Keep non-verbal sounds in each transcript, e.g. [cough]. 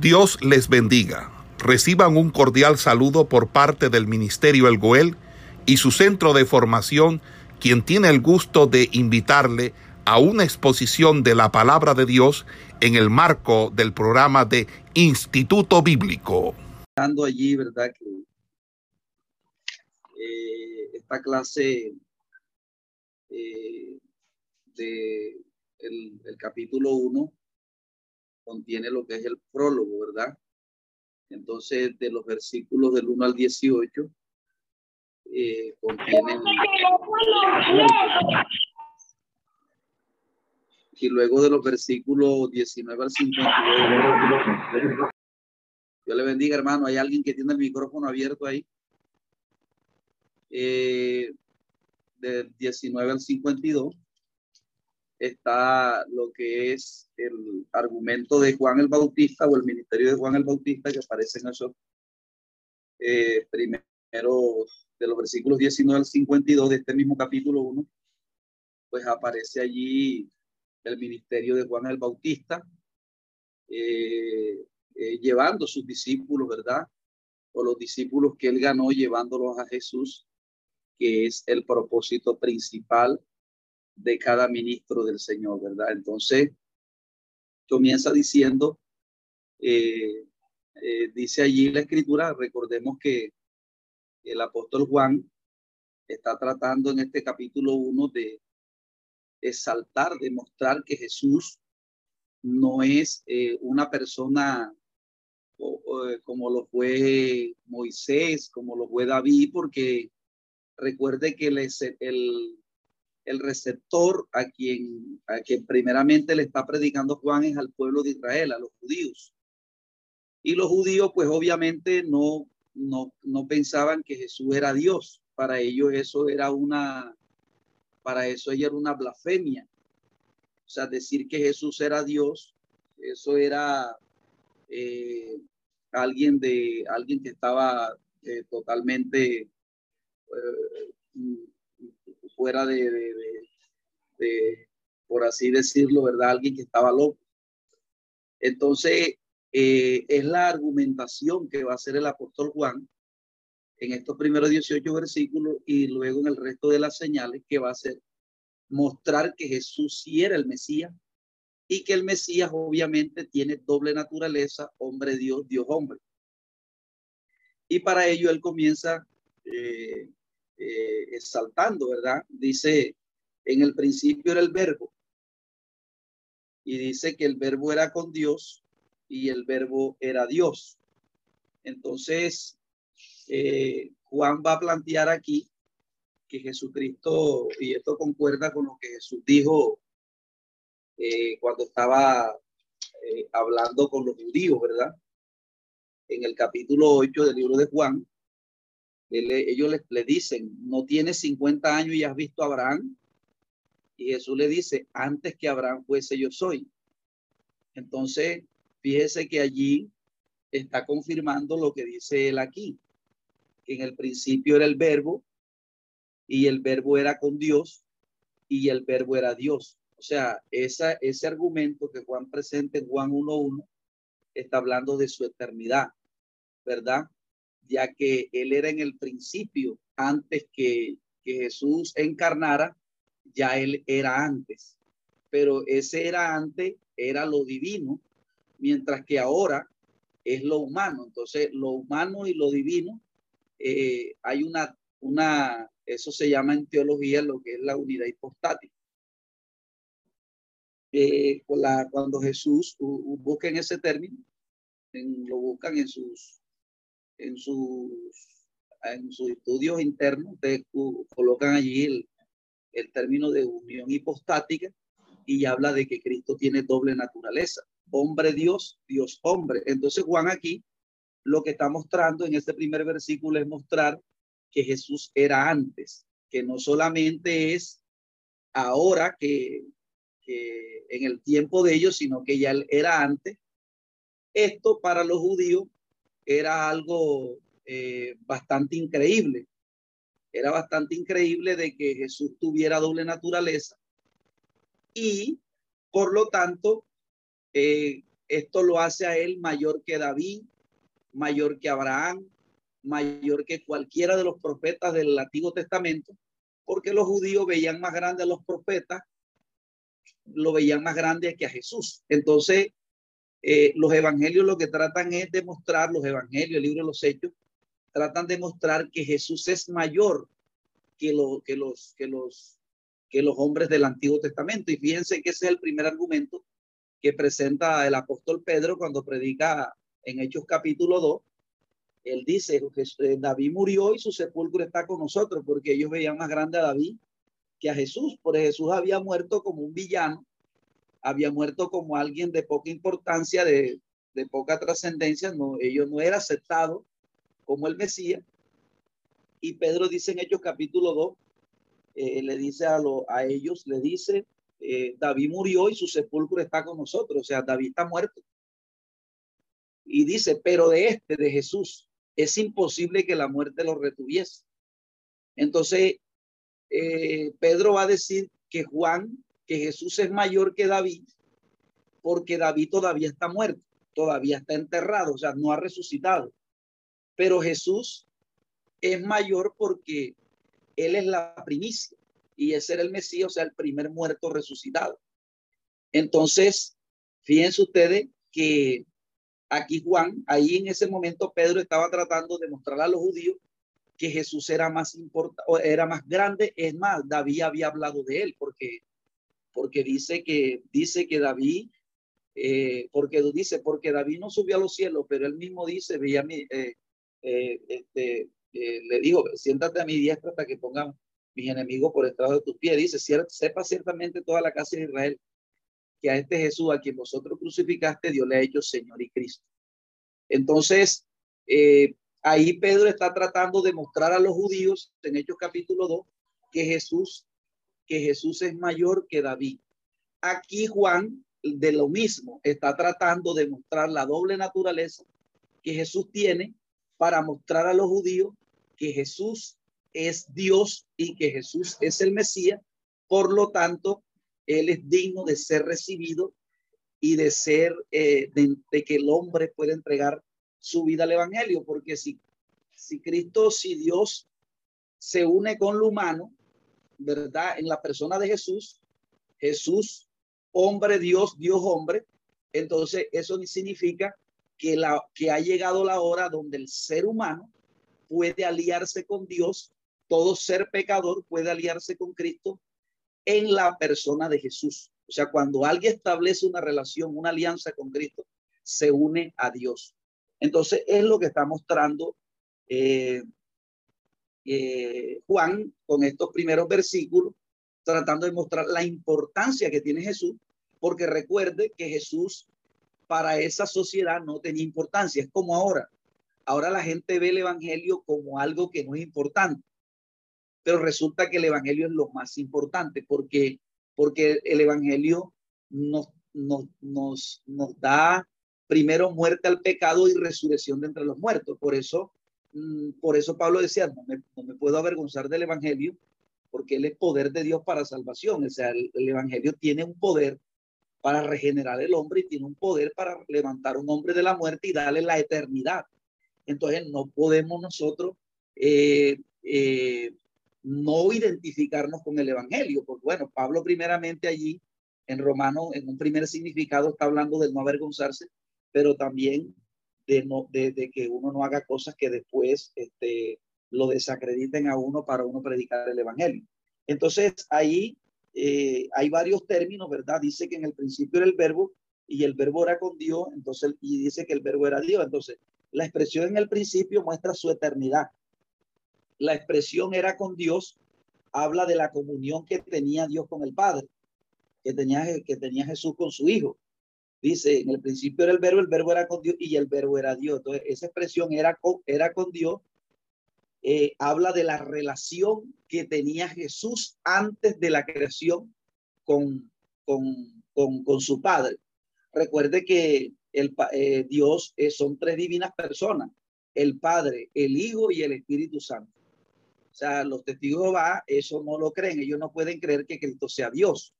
Dios les bendiga. Reciban un cordial saludo por parte del Ministerio El Goel y su centro de formación, quien tiene el gusto de invitarle a una exposición de la palabra de Dios en el marco del programa de Instituto Bíblico. Dando allí, ¿verdad? Que eh, esta clase eh, de capítulo 1 contiene lo que es el prólogo, ¿verdad? Entonces, de los versículos del 1 al 18, eh, contienen... Y luego de los versículos 19 al 52. Yo le bendiga, hermano. Hay alguien que tiene el micrófono abierto ahí. Eh, del 19 al 52 está lo que es el argumento de Juan el Bautista o el ministerio de Juan el Bautista que aparece en esos eh, primeros de los versículos 19 al 52 de este mismo capítulo 1, pues aparece allí el ministerio de Juan el Bautista, eh, eh, llevando sus discípulos, ¿verdad? O los discípulos que él ganó llevándolos a Jesús, que es el propósito principal de cada ministro del Señor, ¿verdad? Entonces, comienza diciendo, eh, eh, dice allí la escritura, recordemos que el apóstol Juan está tratando en este capítulo 1 de exaltar, de mostrar que Jesús no es eh, una persona como lo fue Moisés, como lo fue David, porque recuerde que el, el, el receptor a quien, a quien primeramente le está predicando Juan es al pueblo de Israel, a los judíos. Y los judíos, pues obviamente no, no, no pensaban que Jesús era Dios. Para ellos eso era una, para eso ella era una blasfemia. O sea, decir que Jesús era Dios, eso era eh, alguien de alguien que estaba eh, totalmente eh, fuera de, de, por así decirlo, ¿verdad? Alguien que estaba loco. Entonces, eh, es la argumentación que va a hacer el apóstol Juan en estos primeros 18 versículos y luego en el resto de las señales que va a hacer mostrar que Jesús sí era el Mesías y que el Mesías obviamente tiene doble naturaleza, hombre Dios, Dios hombre. Y para ello él comienza eh, eh, exaltando, ¿verdad? Dice, en el principio era el verbo. Y dice que el verbo era con Dios y el verbo era Dios. Entonces, eh, Juan va a plantear aquí que Jesucristo, y esto concuerda con lo que Jesús dijo eh, cuando estaba hablando con los judíos, ¿verdad? En el capítulo 8 del libro de Juan, ellos le, dicen, no tienes 50 años y has visto a Abraham. Y Jesús le dice, antes que Abraham fuese yo soy. Entonces, fíjese que allí está confirmando lo que dice él aquí, que en el principio era el verbo y el verbo era con Dios y el verbo era Dios. O sea, esa, ese argumento que Juan presenta en Juan 1.1 está hablando de su eternidad, ¿verdad? Ya que él era en el principio, antes que, Jesús encarnara, ya él era antes. Pero ese era antes, era lo divino, mientras que ahora es lo humano. Entonces, lo humano y lo divino, eh, hay una, una, eso se llama en teología lo que es la unidad hipostática. Eh, la, cuando Jesús, busquen ese término, lo buscan en sus en sus, en sus estudios internos, ustedes colocan allí el, término de unión hipostática y habla de que Cristo tiene doble naturaleza, hombre Dios, Dios hombre. Entonces Juan aquí lo que está mostrando en este primer versículo es mostrar que Jesús era antes, que no solamente es ahora que, que en el tiempo de ellos, sino que ya era antes. Esto para los judíos era algo eh, bastante increíble. Era bastante increíble de que Jesús tuviera doble naturaleza y por lo tanto, eh, esto lo hace a él mayor que David, mayor que Abraham, mayor que cualquiera de los profetas del Antiguo Testamento, porque los judíos veían más grande a los profetas, lo veían más grande que a Jesús. Entonces, eh, los evangelios lo que tratan es demostrar, los evangelios, el libro de los hechos, tratan de mostrar que Jesús es mayor que, lo, que, los, que, los, que los hombres del Antiguo Testamento. Y fíjense que ese es el primer argumento que presenta el apóstol Pedro cuando predica en Hechos capítulo 2. Él dice, eh, David murió y su sepulcro está con nosotros porque ellos veían más grande a David que a Jesús, porque Jesús había muerto como un villano, había muerto como alguien de poca importancia, de, de poca trascendencia, no, ellos no era aceptado como el Mesías. Y Pedro dice en Hechos capítulo 2, eh, le dice a, lo, a ellos, le dice, eh, David murió y su sepulcro está con nosotros, o sea, David está muerto. Y dice, pero de este, de Jesús, es imposible que la muerte lo retuviese. Entonces, eh, Pedro va a decir que Juan, que Jesús es mayor que David, porque David todavía está muerto, todavía está enterrado, o sea, no ha resucitado. Pero Jesús es mayor porque él es la primicia y ese era el Mesías, o sea, el primer muerto resucitado. Entonces, fíjense ustedes que aquí Juan, ahí en ese momento Pedro estaba tratando de mostrar a los judíos que Jesús era más importante, era más grande. Es más, David había hablado de él porque, porque dice que, dice que David, eh, porque dice, porque David no subió a los cielos, pero él mismo dice, veía mi, eh, eh, este, le digo, siéntate a mi diestra hasta que pongan mis enemigos por estrado de tus pies. Dice, sepa ciertamente toda la casa de Israel que a este Jesús a quien vosotros crucificaste, Dios le ha hecho Señor y Cristo. Entonces, eh, ahí Pedro está tratando de mostrar a los judíos en Hechos capítulo 2 que Jesús, que Jesús es mayor que David. Aquí Juan de lo mismo está tratando de mostrar la doble naturaleza que Jesús tiene para mostrar a los judíos que Jesús es Dios y que Jesús es el Mesías. Por lo tanto, Él es digno de ser recibido y de ser, eh, de, que el hombre pueda entregar su vida al Evangelio, porque si, si Cristo, si Dios se une con lo humano, ¿verdad? En la persona de Jesús, Jesús, hombre, Dios, Dios, hombre, entonces eso significa que, la, que ha llegado la hora donde el ser humano puede aliarse con Dios todo ser pecador puede aliarse con Cristo en la persona de Jesús. O sea, cuando alguien establece una relación, una alianza con Cristo, se une a Dios. Entonces, es lo que está mostrando eh, eh, Juan con estos primeros versículos, tratando de mostrar la importancia que tiene Jesús, porque recuerde que Jesús para esa sociedad no tenía importancia. Es como ahora. Ahora la gente ve el Evangelio como algo que no es importante pero resulta que el Evangelio es lo más importante porque, porque el Evangelio nos, nos, nos, nos da primero muerte al pecado y resurrección de entre los muertos. Por eso, por eso Pablo decía, no me, no puedo avergonzar del Evangelio porque él es poder de Dios para salvación. O sea, el, el, Evangelio tiene un poder para regenerar el hombre y tiene un poder para levantar un hombre de la muerte y darle la eternidad. Entonces no podemos nosotros eh, eh, no identificarnos con el Evangelio. Porque bueno, Pablo primeramente allí en Romano, en un primer significado, está hablando de no avergonzarse, pero también de, no, de, que uno no haga cosas que después este, lo desacrediten a uno para uno predicar el Evangelio. Entonces, ahí eh, hay varios términos, ¿verdad? Dice que en el principio era el verbo y el verbo era con Dios, entonces, y dice que el verbo era Dios. Entonces, la expresión en el principio muestra su eternidad la expresión era con Dios, habla de la comunión que tenía Dios con el Padre, que tenía, que tenía Jesús con su Hijo. Dice, en el principio era el verbo, el verbo era con Dios y el verbo era Dios. Entonces, esa expresión era con, era con Dios. Eh, habla de la relación que tenía Jesús antes de la creación con, con, con, con su Padre. Recuerde que el, eh, Dios eh, son tres divinas personas, el Padre, el Hijo y el Espíritu Santo. O sea, los testigos va, eso no lo creen, ellos no pueden creer que Cristo sea Dios.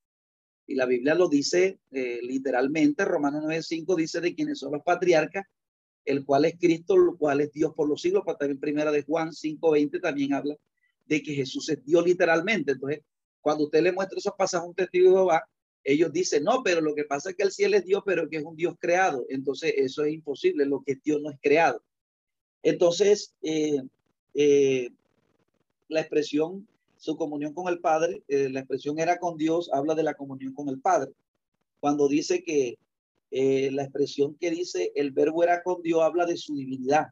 Y la Biblia lo dice eh, literalmente, Romanos 9.5 dice de quienes son los patriarcas, el cual es Cristo, el cual es Dios por los siglos, pero también primera de Juan 5.20 también habla de que Jesús es Dios literalmente. Entonces, cuando usted le muestra esos pasajes un testigo de Jehová, ellos dicen, no, pero lo que pasa es que el cielo es Dios, pero que es un Dios creado. Entonces, eso es imposible, lo que es Dios no es creado. Entonces, eh, eh, la expresión, su comunión con el Padre, eh, la expresión era con Dios, habla de la comunión con el Padre. Cuando dice que la expresión que dice el verbo era con Dios, habla de su divinidad.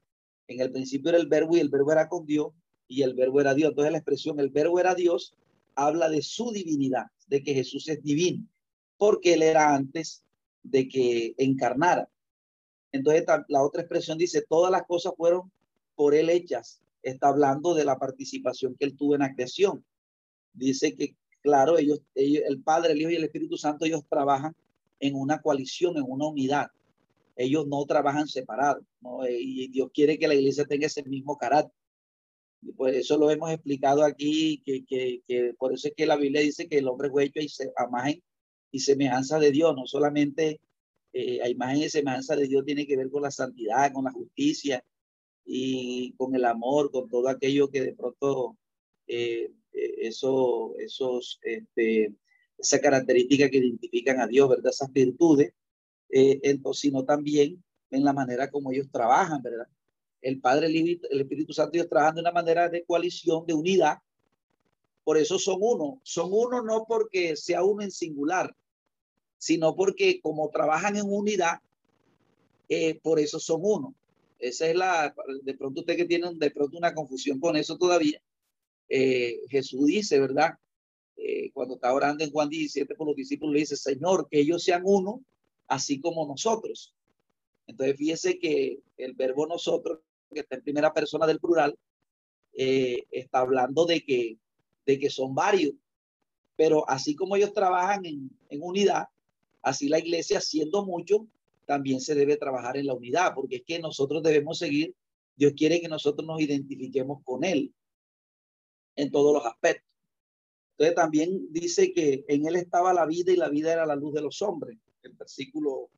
En el principio era el verbo y el verbo era con Dios y el verbo era Dios. Entonces la expresión el verbo era Dios habla de su divinidad, de que Jesús es divino porque él era antes de que encarnara. Entonces la otra expresión dice, todas las cosas fueron por él hechas. Está hablando de la participación que él tuvo en la creación. Dice que, claro, ellos, el Padre, el Hijo y el Espíritu Santo, ellos trabajan en una coalición, en una unidad. Ellos no trabajan separados. Y Dios quiere que la iglesia tenga ese mismo carácter. Pues eso lo hemos explicado aquí, que, que, que por eso es que la Biblia dice que el hombre fue hecho a imagen y semejanza de Dios, no solamente eh, a imagen y semejanza de Dios tiene que ver con la santidad, con la justicia y con el amor, con todo aquello que de pronto eh, eh, eso, esos, este, esa característica que identifican a Dios, ¿verdad? Esas virtudes, entonces, sino también en la manera como ellos trabajan, ¿verdad? El Padre, el Espíritu Santo, ellos trabajan de una manera de coalición, de unidad, por eso son uno. Son uno no porque sea uno en singular, sino porque como trabajan en unidad, eh, por eso son uno. Esa es la, de pronto usted que tiene de pronto una confusión con eso todavía. Eh, Jesús dice, ¿verdad? Eh, cuando está orando en Juan 17 con los discípulos, le dice, Señor, que ellos sean uno, así como nosotros. Entonces, fíjese que el verbo nosotros, que está en primera persona del plural, está hablando de que, de que son varios. Pero así como ellos trabajan en, en unidad, Así la iglesia, siendo mucho, también se debe trabajar en la unidad, porque es que nosotros debemos seguir, Dios quiere que nosotros nos identifiquemos con Él en todos los aspectos. Entonces también dice que en Él estaba la vida y la vida era la luz de los hombres. El versículo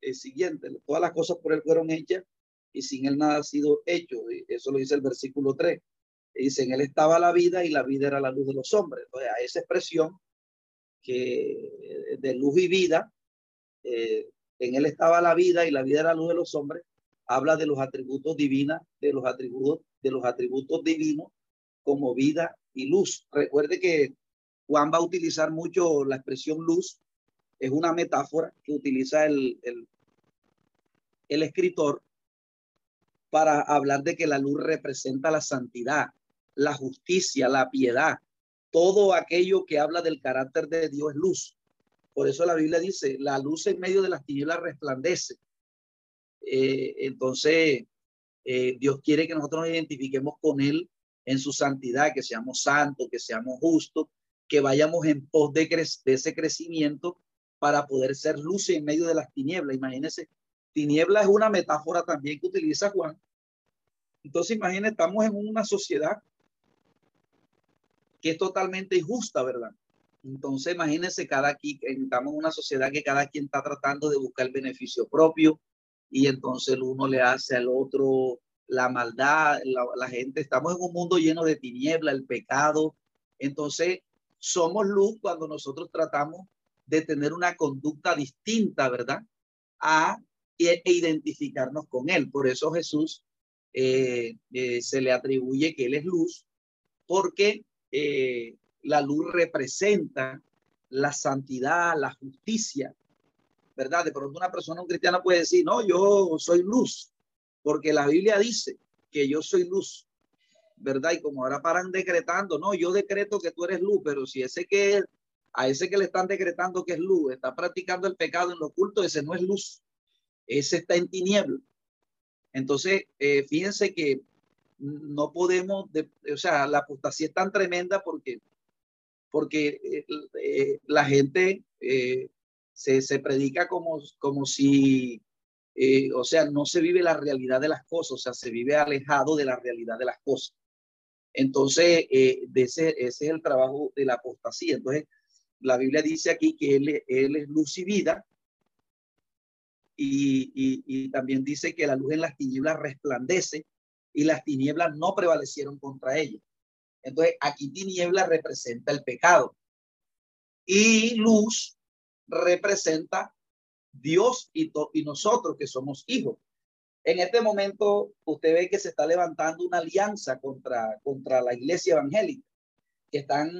eh, siguiente, todas las cosas por Él fueron hechas y sin Él nada ha sido hecho. Eso lo dice el versículo 3. Dice, en Él estaba la vida y la vida era la luz de los hombres. Entonces a esa expresión que de luz y vida, eh, en él estaba la vida y la vida era la luz de los hombres, habla de los atributos divinos, de los atributos, de los atributos divinos como vida y luz. Recuerde que Juan va a utilizar mucho la expresión luz, es una metáfora que utiliza el, el, el escritor para hablar de que la luz representa la santidad, la justicia, la piedad, todo aquello que habla del carácter de Dios es luz. Por eso la Biblia dice, la luz en medio de las tinieblas resplandece. Eh, entonces, eh, Dios quiere que nosotros nos identifiquemos con Él en su santidad, que seamos santos, que seamos justos, que vayamos en pos de, de ese crecimiento para poder ser luz en medio de las tinieblas. Imagínense, tiniebla es una metáfora también que utiliza Juan. Entonces, imagínense, estamos en una sociedad que es totalmente injusta, ¿verdad? Entonces, imagínense, cada quien, estamos en una sociedad que cada quien está tratando de buscar el beneficio propio y entonces el uno le hace al otro la maldad, la, gente, estamos en un mundo lleno de tiniebla, el pecado. Entonces, somos luz cuando nosotros tratamos de tener una conducta distinta, ¿verdad? A e, e identificarnos con Él. Por eso Jesús eh, eh, se le atribuye que Él es luz, porque eh, la luz representa la santidad, la justicia, ¿verdad? De pronto una persona, un cristiano puede decir, no, yo soy luz, porque la Biblia dice que yo soy luz, ¿verdad? Y como ahora paran decretando, no, yo decreto que tú eres luz, pero si ese que a ese que le están decretando que es luz, está practicando el pecado en lo oculto, ese no es luz, ese está en tiniebla. Entonces, eh, fíjense que no podemos, o sea, la apostasía es tan tremenda porque, porque eh, eh, la gente eh, se, se, predica como, como si, o sea, no se vive la realidad de las cosas, o sea, se vive alejado de la realidad de las cosas. Entonces, ese, ese es el trabajo de la apostasía. Entonces, la Biblia dice aquí que Él, él es luz y vida. Y, y, y también dice que la luz en las tinieblas resplandece y las tinieblas no prevalecieron contra ella. Entonces, aquí tiniebla representa el pecado y luz representa Dios y, nosotros que somos hijos. En este momento, usted ve que se está levantando una alianza contra, contra la iglesia evangélica, que están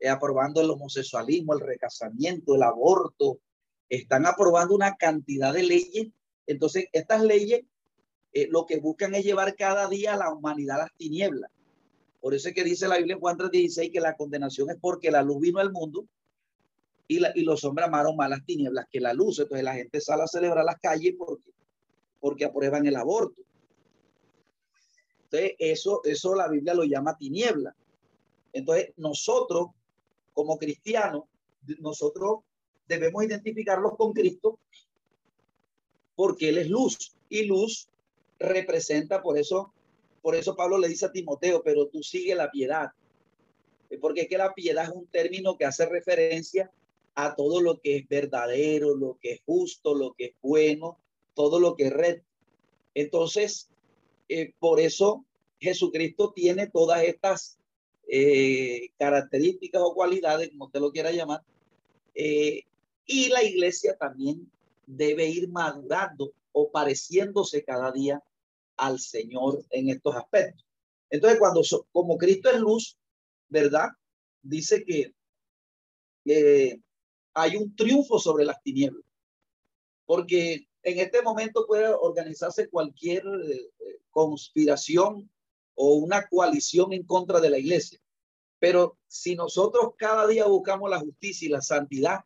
eh, aprobando el homosexualismo, el recasamiento, el aborto, están aprobando una cantidad de leyes. Entonces, estas leyes eh, lo que buscan es llevar cada día a la humanidad a las tinieblas. Por eso es que dice la Biblia en Juan 3:16 que la condenación es porque la luz vino al mundo y, y los hombres amaron más las tinieblas que la luz. Entonces la gente sale a celebrar las calles porque, porque aprueban el aborto. Entonces eso, eso la Biblia lo llama tiniebla. Entonces nosotros como cristianos, nosotros debemos identificarlos con Cristo porque Él es luz y luz representa, por eso, por eso Pablo le dice a Timoteo, pero tú sigue la piedad. Porque es que la piedad es un término que hace referencia a todo lo que es verdadero, lo que es justo, lo que es bueno, todo lo que es red. Entonces, eh, por eso Jesucristo tiene todas estas eh, características o cualidades, como usted lo quiera llamar, eh, y la iglesia también debe ir madurando o pareciéndose cada día al Señor en estos aspectos. Entonces, cuando como Cristo es luz, ¿verdad? Dice que hay un triunfo sobre las tinieblas, porque en este momento puede organizarse cualquier eh, conspiración o una coalición en contra de la iglesia. Pero si nosotros cada día buscamos la justicia y la santidad,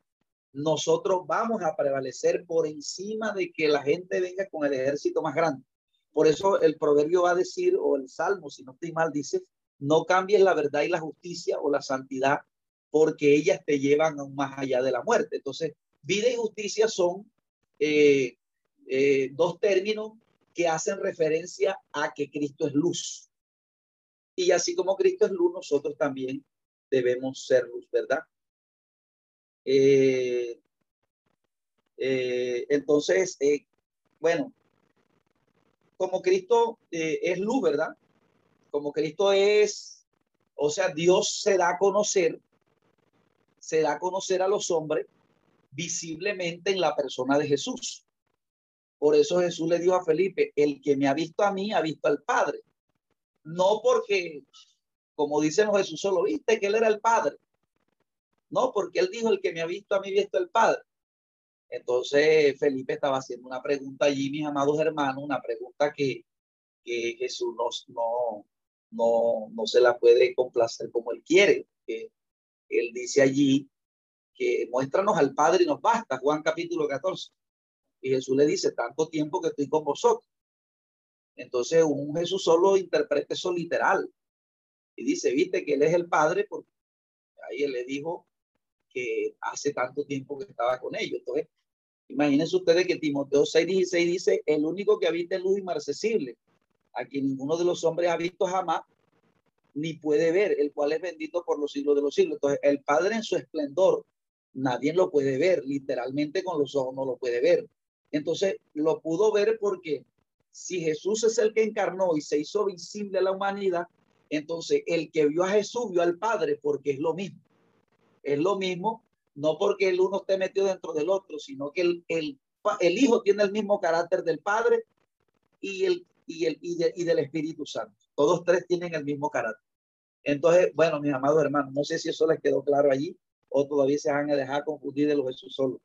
nosotros vamos a prevalecer por encima de que la gente venga con el ejército más grande. Por eso el proverbio va a decir, o el salmo, si no estoy mal, dice, no cambies la verdad y la justicia o la santidad, porque ellas te llevan aún más allá de la muerte. Entonces, vida y justicia son eh, eh, dos términos que hacen referencia a que Cristo es luz. Y así como Cristo es luz, nosotros también debemos ser luz, ¿verdad? Eh, eh, entonces, eh, bueno, como Cristo es luz, ¿verdad? Como Cristo es, o sea, Dios se da a conocer, se da a conocer a los hombres visiblemente en la persona de Jesús. Por eso Jesús le dijo a Felipe, el que me ha visto a mí, ha visto al Padre. No porque, como dicen Jesús, solo viste que él era el Padre. No, porque él dijo, el que me ha visto a mí, visto el Padre. Entonces Felipe estaba haciendo una pregunta allí, mis amados hermanos, una pregunta que, que Jesús no, no, no, se la puede complacer como él quiere. Que él dice allí que muéstranos al Padre y nos basta, Juan capítulo 14. Y Jesús le dice, tanto tiempo que estoy con vosotros. Entonces un Jesús solo interpreta eso literal. Y dice, viste que él es el Padre, porque ahí él le dijo, que hace tanto tiempo que estaba con ellos. Entonces, imagínense ustedes que Timoteo 6:16 dice, el único que habita en luz inmarcesible, a quien ninguno de los hombres ha visto jamás, ni puede ver, el cual es bendito por los siglos de los siglos. Entonces, el Padre en su esplendor, nadie lo puede ver, literalmente con los ojos no lo puede ver. Entonces, lo pudo ver porque si Jesús es el que encarnó y se hizo visible a la humanidad, entonces el que vio a Jesús vio al Padre porque es lo mismo es lo mismo, no porque el uno esté metido dentro del otro, sino que el, el, el Hijo tiene el mismo carácter del Padre y, el, y, el, y, del Espíritu Santo. Todos tres tienen el mismo carácter. Entonces, bueno, mis amados hermanos, no sé si eso les quedó claro allí o todavía se van a dejar confundir de los Jesús solo.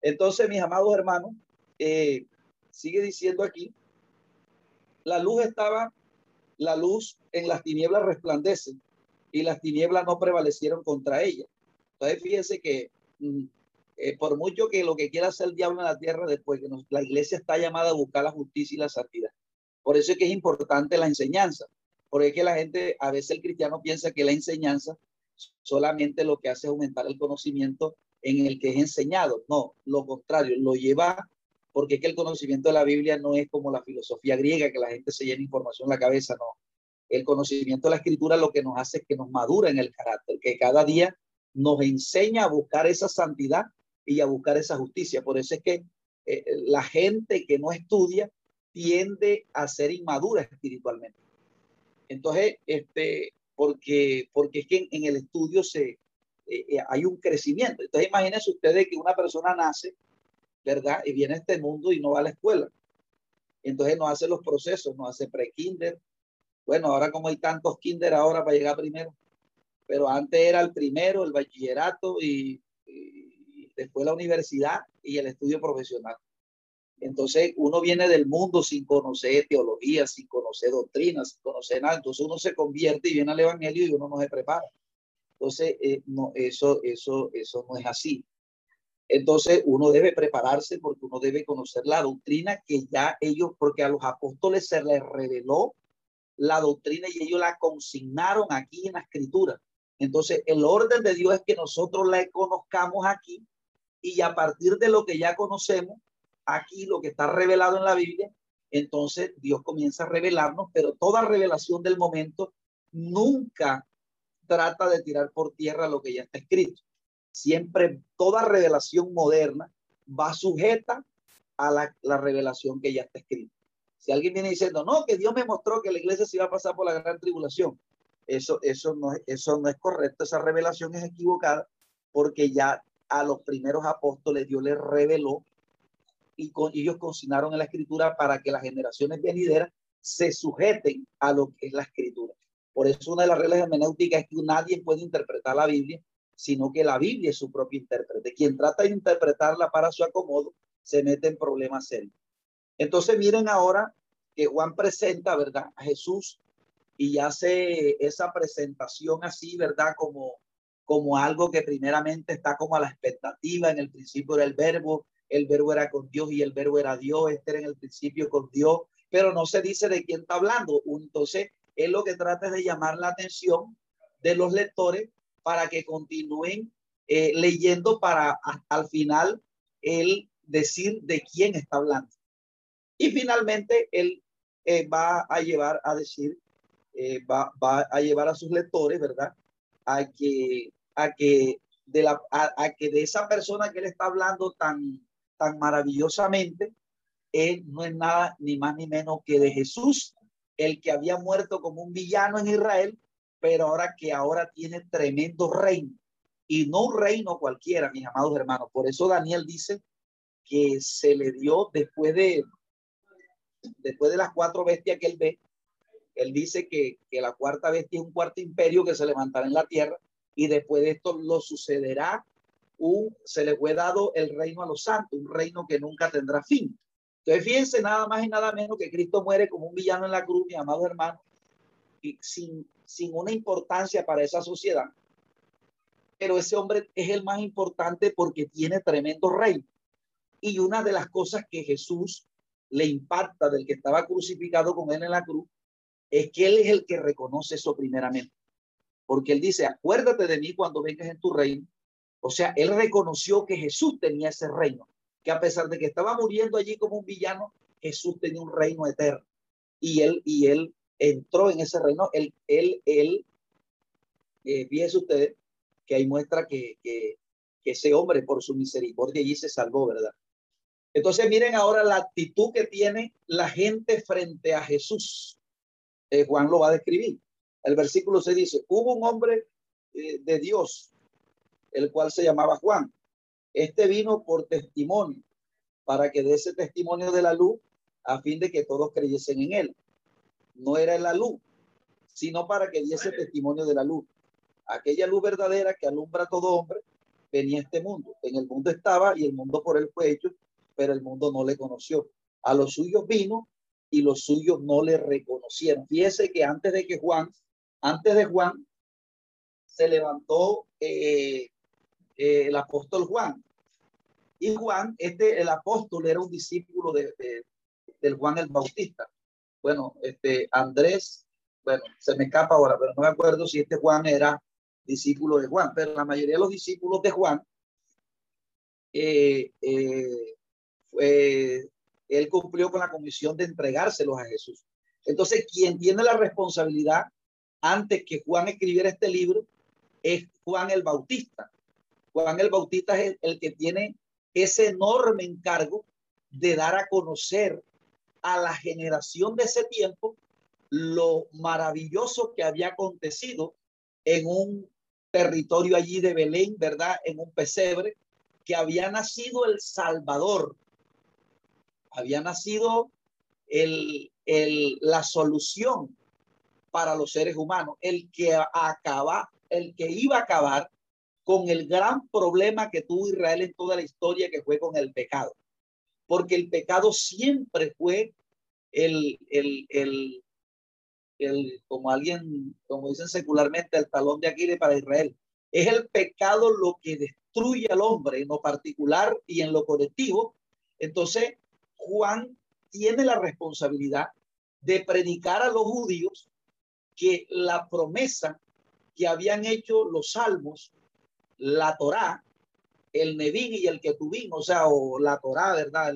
Entonces, mis amados hermanos, eh, sigue diciendo aquí, la luz estaba, la luz en las tinieblas resplandece y las tinieblas no prevalecieron contra ella. Entonces, fíjense que mm, eh, por mucho que lo que quiera hacer el diablo en la tierra, después que la iglesia está llamada a buscar la justicia y la santidad. Por eso es que es importante la enseñanza, porque es que la gente, a veces el cristiano piensa que la enseñanza solamente lo que hace es aumentar el conocimiento en el que es enseñado. No, lo contrario, lo lleva porque es que el conocimiento de la Biblia no es como la filosofía griega, que la gente se llena información en la cabeza, no. El conocimiento de la escritura lo que nos hace es que nos madura en el carácter, que cada día nos enseña a buscar esa santidad y a buscar esa justicia. Por eso es que eh, la gente que no estudia tiende a ser inmadura espiritualmente. Entonces, este, porque, porque es que en, el estudio se, eh, eh, hay un crecimiento. Entonces, imagínense ustedes que una persona nace, ¿verdad? Y viene a este mundo y no va a la escuela. Entonces no hace los procesos, no hace pre-kinder. Bueno, ahora como hay tantos kinder ahora para llegar primero, pero antes era el primero, el bachillerato y después la universidad y el estudio profesional. Entonces uno viene del mundo sin conocer teología, sin conocer doctrinas, sin conocer nada. Entonces uno se convierte y viene al evangelio y uno no se prepara. Entonces eh, no, eso, eso, eso no es así. Entonces uno debe prepararse porque uno debe conocer la doctrina que ya ellos, porque a los apóstoles se les reveló la doctrina y ellos la consignaron aquí en la escritura. Entonces el orden de Dios es que nosotros la conozcamos aquí y a partir de lo que ya conocemos, aquí lo que está revelado en la Biblia, entonces Dios comienza a revelarnos, pero toda revelación del momento nunca trata de tirar por tierra lo que ya está escrito. Siempre toda revelación moderna va sujeta a la, la revelación que ya está escrita. Si alguien viene diciendo, no, que Dios me mostró que la iglesia se iba a pasar por la gran tribulación, eso, eso, no, eso no es correcto, esa revelación es equivocada porque ya a los primeros apóstoles Dios les reveló y con, ellos consignaron en la escritura para que las generaciones venideras se sujeten a lo que es la escritura. Por eso una de las reglas hermenéuticas es que nadie puede interpretar la Biblia, sino que la Biblia es su propio intérprete. Quien trata de interpretarla para su acomodo se mete en problemas serios. Entonces miren ahora que Juan presenta, ¿verdad? A Jesús y hace esa presentación así, ¿verdad? Como como algo que primeramente está como a la expectativa. En el principio era el verbo, el verbo era con Dios y el verbo era Dios, este era en el principio con Dios, pero no se dice de quién está hablando. Entonces, es lo que trata de llamar la atención de los lectores para que continúen eh, leyendo para al final él decir de quién está hablando. Y finalmente él eh, va a llevar a decir, eh, va, va a llevar a sus lectores, ¿verdad? A que a que de, la, a, que de esa persona que él está hablando tan, tan maravillosamente, él no es nada ni más ni menos que de Jesús, el que había muerto como un villano en Israel, pero ahora que ahora tiene tremendo reino y no un reino cualquiera, mis amados hermanos. Por eso Daniel dice que se le dio después de después de las cuatro bestias que él ve, él dice que, que la cuarta bestia es un cuarto imperio que se levantará en la tierra y después de esto lo sucederá un, se le fue dado el reino a los santos, un reino que nunca tendrá fin. Entonces fíjense nada más y nada menos que Cristo muere como un villano en la cruz, mi amado hermano, y sin, sin una importancia para esa sociedad. Pero ese hombre es el más importante porque tiene tremendo reino. Y una de las cosas que Jesús le impacta del que estaba crucificado con él en la cruz es que él es el que reconoce eso primeramente porque él dice, acuérdate de mí cuando vengas en tu reino. O sea, él reconoció que Jesús tenía ese reino, que a pesar de que estaba muriendo allí como un villano, Jesús tenía un reino eterno. Y él, y él entró en ese reino. Él, él, él, eh, ustedes que ahí muestra que, que, ese hombre por su misericordia allí se salvó, ¿verdad? Entonces miren ahora la actitud que tiene la gente frente a Jesús. Eh, Juan lo va a describir. El versículo se dice, hubo un hombre eh, de Dios, el cual se llamaba Juan. Este vino por testimonio, para que dé ese testimonio de la luz, a fin de que todos creyesen en él. No era la luz, sino para que diese testimonio de la luz. Aquella luz verdadera que alumbra a todo hombre, venía este mundo. En el mundo estaba y el mundo por él fue hecho, pero el mundo no le conoció. A los suyos vino y los suyos no le reconocieron. Fíjese que antes de que Juan antes de Juan, se levantó eh, eh, el apóstol Juan. Y Juan, este, el apóstol era un discípulo de, del Juan el Bautista. Bueno, este Andrés, bueno, se me escapa ahora, pero no me acuerdo si este Juan era discípulo de Juan, pero la mayoría de los discípulos de Juan, eh, él cumplió con la comisión de entregárselos a Jesús. Entonces, quien tiene la responsabilidad antes que Juan escribiera este libro, es Juan el Bautista. Juan el Bautista es el, que tiene ese enorme encargo de dar a conocer a la generación de ese tiempo lo maravilloso que había acontecido en un territorio allí de Belén, ¿verdad? En un pesebre, que había nacido el Salvador, había nacido el, el, la solución para los seres humanos, el que acaba, el que iba a acabar con el gran problema que tuvo Israel en toda la historia, que fue con el pecado. Porque el pecado siempre fue el, el, el, el como alguien, como dicen secularmente, el talón de Aquiles para Israel. Es el pecado lo que destruye al hombre en lo particular y en lo colectivo. Entonces, Juan tiene la responsabilidad de predicar a los judíos que la promesa que habían hecho los salmos, la Torá, el Nevín y el Ketubín, o sea, o la Torá, ¿verdad?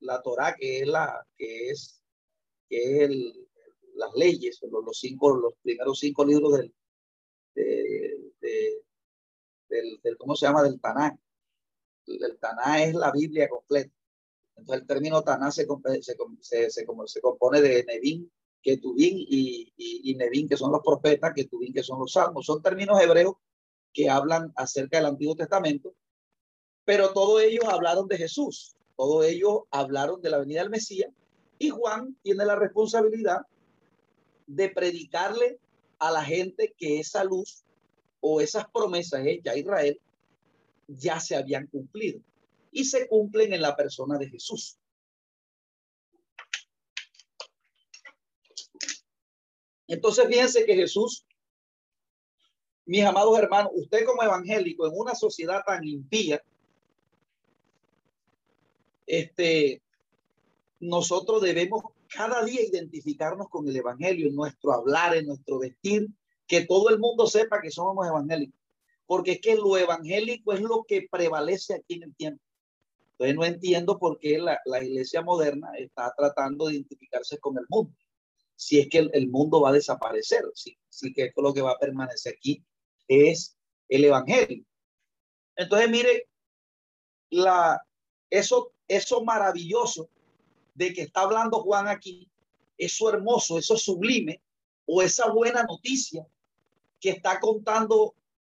la Torá que es la, que es, que es las leyes, los, los, cinco, los primeros cinco libros del, del, ¿cómo se llama? Del Taná. El Taná es la Biblia completa. El término Taná se, se, se, se compone de Nevín, Ketubín y, y, y Nevin, que son los profetas, Ketubín, que son los salmos. Son términos hebreos que hablan acerca del Antiguo Testamento, pero todos ellos hablaron de Jesús, todos ellos hablaron de la venida del Mesías, y Juan tiene la responsabilidad de predicarle a la gente que esa luz o esas promesas hechas a Israel ya se habían cumplido y se cumplen en la persona de Jesús. Entonces fíjense que Jesús, mis amados hermanos, usted como evangélico en una sociedad tan impía, este, nosotros debemos cada día identificarnos con el evangelio en nuestro hablar, en nuestro vestir, que todo el mundo sepa que somos evangélicos, porque es que lo evangélico es lo que prevalece aquí en el tiempo. No entiendo por qué la, la iglesia moderna está tratando de identificarse con el mundo si es que el, mundo va a desaparecer, si, si que lo que va a permanecer aquí es el evangelio. Entonces, mire, la, eso, eso maravilloso de que está hablando Juan aquí, eso hermoso, eso sublime, o esa buena noticia que está contando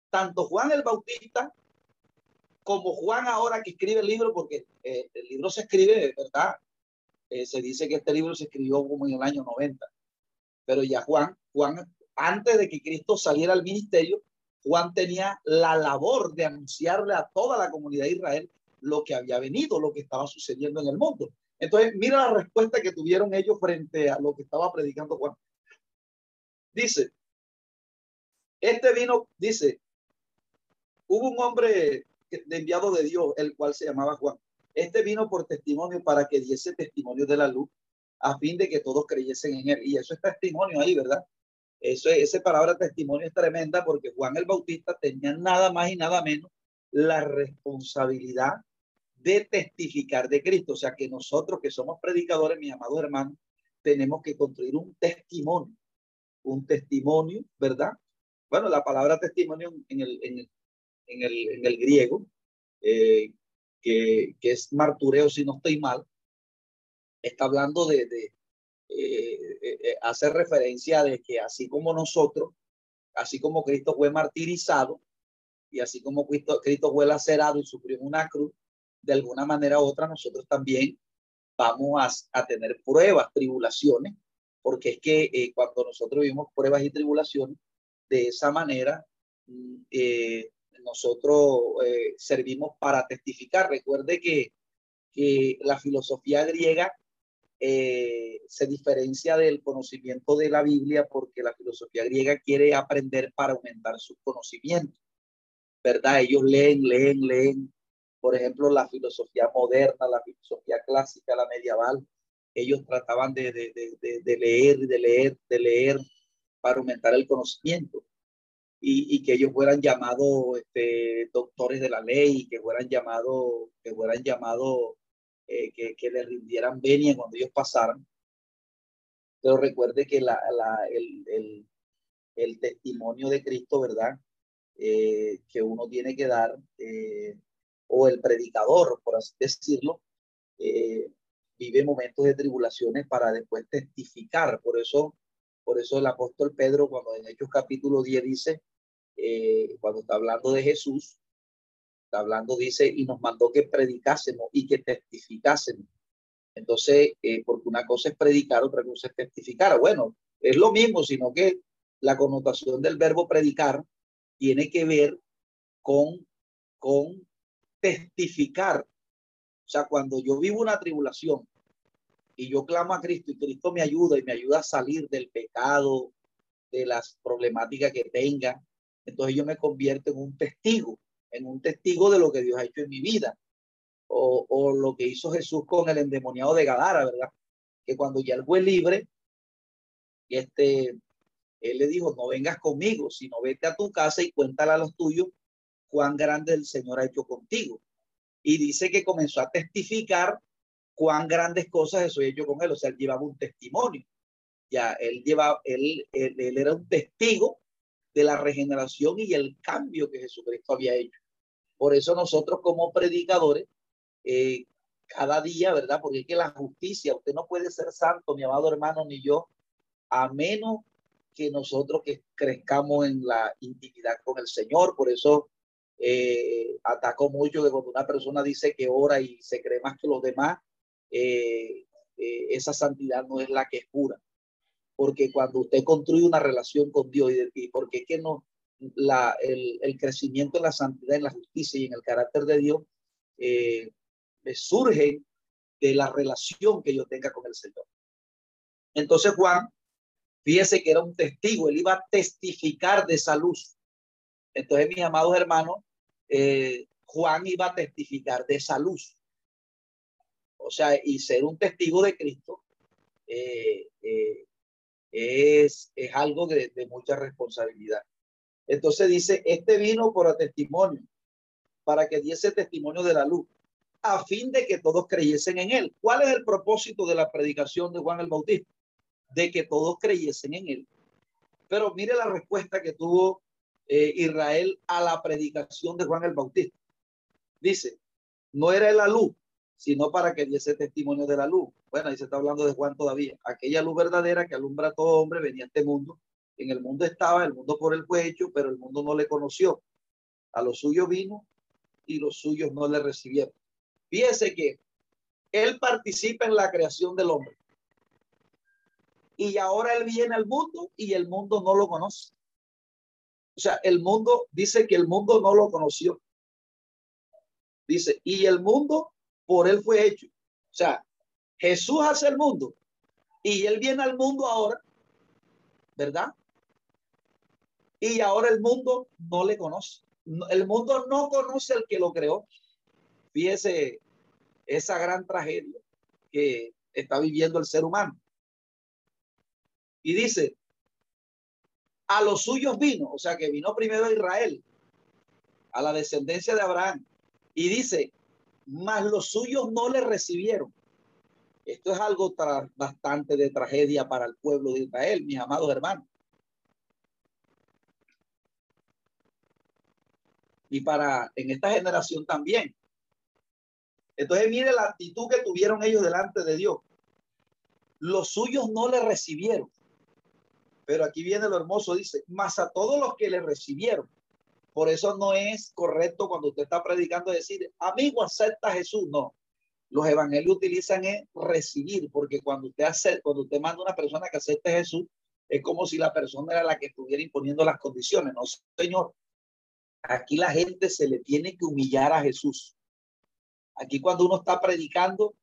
tanto Juan el Bautista como Juan ahora que escribe el libro, porque eh, el libro se escribe, ¿verdad? Eh, se dice que este libro se escribió como en el año 90. Pero ya Juan, Juan, antes de que Cristo saliera al ministerio, Juan tenía la labor de anunciarle a toda la comunidad de Israel lo que había venido, lo que estaba sucediendo en el mundo. Entonces, mira la respuesta que tuvieron ellos frente a lo que estaba predicando Juan. Dice, este vino, dice, hubo un hombre de enviado de Dios, el cual se llamaba Juan. Este vino por testimonio para que diese testimonio de la luz a fin de que todos creyesen en él. Y eso es testimonio ahí, ¿verdad? Eso, esa palabra testimonio es tremenda porque Juan el Bautista tenía nada más y nada menos la responsabilidad de testificar de Cristo. O sea que nosotros que somos predicadores, mis amados hermanos, tenemos que construir un testimonio, un testimonio, ¿verdad? Bueno, la palabra testimonio en el, en el, en el, en el griego, eh, que, que es martureo si no estoy mal, está hablando de, de eh, eh, eh, hace referencia de que así como nosotros, así como Cristo fue martirizado y así como Cristo, Cristo fue lacerado y sufrió una cruz, de alguna manera u otra nosotros también vamos a, a tener pruebas, tribulaciones, porque es que cuando nosotros vivimos pruebas y tribulaciones, de esa manera mm, nosotros servimos para testificar. Recuerde que, que la filosofía griega eh, se diferencia del conocimiento de la Biblia porque la filosofía griega quiere aprender para aumentar su conocimiento, ¿verdad? Ellos leen, leen, leen. Por ejemplo, la filosofía moderna, la filosofía clásica, la medieval, ellos trataban de, de, de, de leer, de leer, de leer para aumentar el conocimiento. Y, y, que ellos fueran llamados este, doctores de la ley, que fueran llamados, que fueran llamados eh, que, que, le rindieran venia cuando ellos pasaran. Pero recuerde que la, la, el, el, el, testimonio de Cristo, ¿verdad? eh, que uno tiene que dar, eh, o el predicador, por así decirlo, eh, vive momentos de tribulaciones para después testificar. Por eso, por eso el apóstol Pedro, cuando en Hechos capítulo 10 dice, cuando está hablando de Jesús, está hablando, dice, y nos mandó que predicásemos y que testificásemos. Entonces, porque una cosa es predicar, otra cosa es testificar. Bueno, es lo mismo, sino que la connotación del verbo predicar tiene que ver con, con testificar. O sea, cuando yo vivo una tribulación y yo clamo a Cristo y Cristo me ayuda y me ayuda a salir del pecado, de las problemáticas que tenga, entonces yo me convierto en un testigo, en un testigo de lo que Dios ha hecho en mi vida. O, o lo que hizo Jesús con el endemoniado de Gadara, ¿verdad? Que cuando ya fue libre, este, él le dijo, no vengas conmigo, sino vete a tu casa y cuéntale a los tuyos cuán grande el Señor ha hecho contigo. Y dice que comenzó a testificar cuán grandes cosas ha hecho con él. O sea, él llevaba un testimonio. Ya, él llevaba, él, él, era un testigo de la regeneración y el cambio que Jesucristo había hecho. Por eso nosotros como predicadores, eh, cada día, ¿verdad? Porque es que la justicia, usted no puede ser santo, mi amado hermano, ni yo, a menos que nosotros que crezcamos en la intimidad con el Señor. Por eso eh, ataco mucho que cuando una persona dice que ora y se cree más que los demás, eh, eh, esa santidad no es la que es pura. Porque cuando usted construye una relación con Dios y, porque es que no, la, el, crecimiento en la santidad, en la justicia y en el carácter de Dios eh, surge de la relación que yo tenga con el Señor. Entonces Juan Fíjese que era un testigo, él iba a testificar de esa luz. Entonces, mis amados hermanos, eh, Juan iba a testificar de esa luz. O sea, y ser un testigo de Cristo eh, eh, es, es algo de, mucha responsabilidad. Entonces dice, este vino por testimonio, para que diese testimonio de la luz, a fin de que todos creyesen en él. ¿Cuál es el propósito de la predicación de Juan el Bautista? de que todos creyesen en él. Pero mire la respuesta que tuvo eh, Israel a la predicación de Juan el Bautista. Dice, no era la luz, sino para que diese testimonio de la luz. Bueno, ahí se está hablando de Juan todavía. Aquella luz verdadera que alumbra a todo hombre venía a este mundo. En el mundo estaba, el mundo por él fue hecho, pero el mundo no le conoció. A los suyos vino y los suyos no le recibieron. Fíjese que él participa en la creación del hombre y ahora él viene al mundo y el mundo no lo conoce. O sea, el mundo dice que el mundo no lo conoció. Dice, y el mundo por él fue hecho. O sea, Jesús hace el mundo y él viene al mundo ahora, ¿verdad? Y ahora el mundo no le conoce. El mundo no conoce al que lo creó. Fíjese esa gran tragedia que está viviendo el ser humano. Y dice, a los suyos vino, o sea que vino primero a Israel, a la descendencia de Abraham. Y dice, mas los suyos no le recibieron. Esto es algo bastante de tragedia para el pueblo de Israel, mis amados hermanos. Y para en esta generación también. Entonces mire la actitud que tuvieron ellos delante de Dios. Los suyos no le recibieron. Pero aquí viene lo hermoso, dice, más a todos los que le recibieron. Por eso no es correcto cuando usted está predicando decir, amigo, acepta a Jesús. No, los evangelios utilizan es recibir, porque cuando usted hace, cuando usted manda a una persona que acepte a Jesús, es como si la persona era la que estuviera imponiendo las condiciones. No, señor. Aquí la gente se le tiene que humillar a Jesús. Aquí cuando uno está predicando,